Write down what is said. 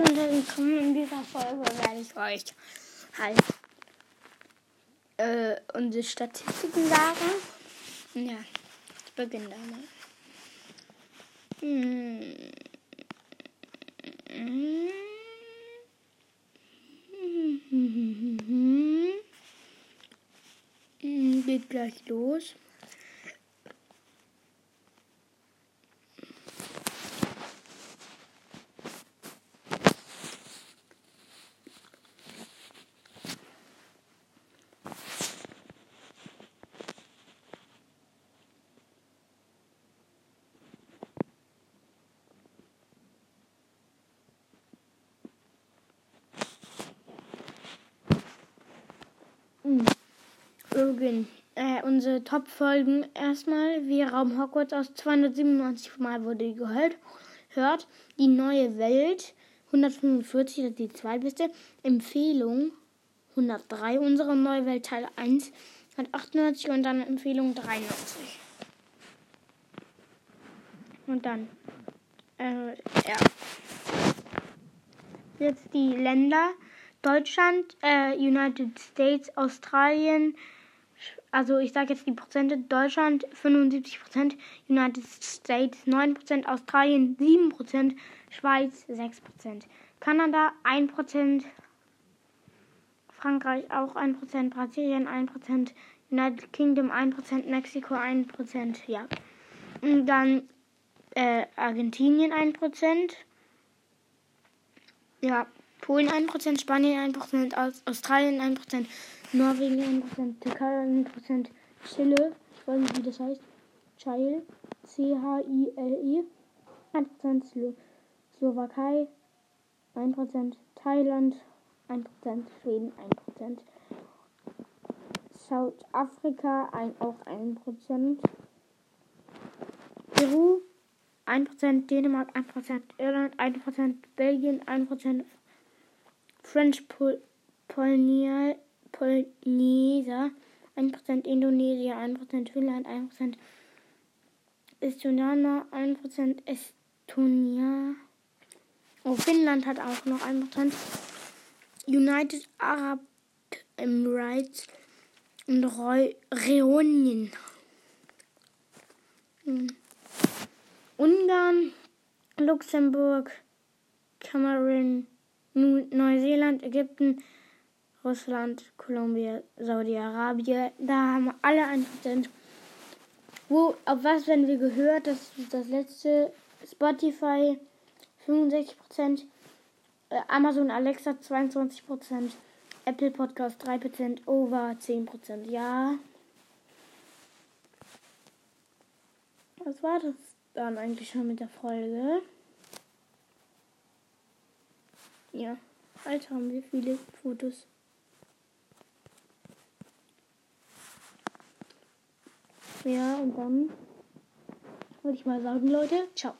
Und dann kommen in dieser Folge werde ich euch halt äh, unsere Statistiken sagen. Ja, ich beginne damit. Hm. Geht gleich los. Logan. Äh, unsere Top-Folgen erstmal. Wir Raum Hogwarts aus 297 Mal wurde gehört. Hört. Die neue Welt 145, das ist die zweitbeste. Empfehlung 103. Unsere neue Welt Teil 1 hat 98 und dann Empfehlung 93. Und dann. Äh, ja. Jetzt die Länder. Deutschland, äh, United States, Australien, also ich sage jetzt die Prozente, Deutschland 75%, United States 9%, Australien 7%, Schweiz 6%, Kanada 1%, Frankreich auch 1%, Brasilien 1%, United Kingdom 1%, Mexiko 1%, ja. Und dann äh, Argentinien 1%, ja, Polen 1%, Spanien 1%, Australien 1%, Norwegen 1%, Türkei 1%, Chile, ich weiß nicht wie das heißt, Chile, C-H-I-L-E, 1% Slo Slowakei 1%, Thailand 1%, Schweden 1%, Südafrika auch 1%, Peru 1%, Dänemark 1%, Irland 1%, Belgien 1%, French Pol Polynesia 1%, Indonesien 1%, Finnland 1%, Estonia 1%, Estonia. Oh, Finnland hat auch noch 1%. United Arab Emirates und Reunien. Hm. Ungarn, Luxemburg, Kamerun, Neuseeland, Ägypten, Russland, Kolumbien, Saudi-Arabien. Da haben alle 1%. Wo, auf was werden wir gehört? Das ist das letzte. Spotify 65%, äh, Amazon Alexa 22%, Apple Podcast 3%, Over 10%. Ja. Was war das dann eigentlich schon mit der Folge? Ja. Alter, haben wir viele Fotos. Ja, und dann würde ich mal sagen, Leute, ciao.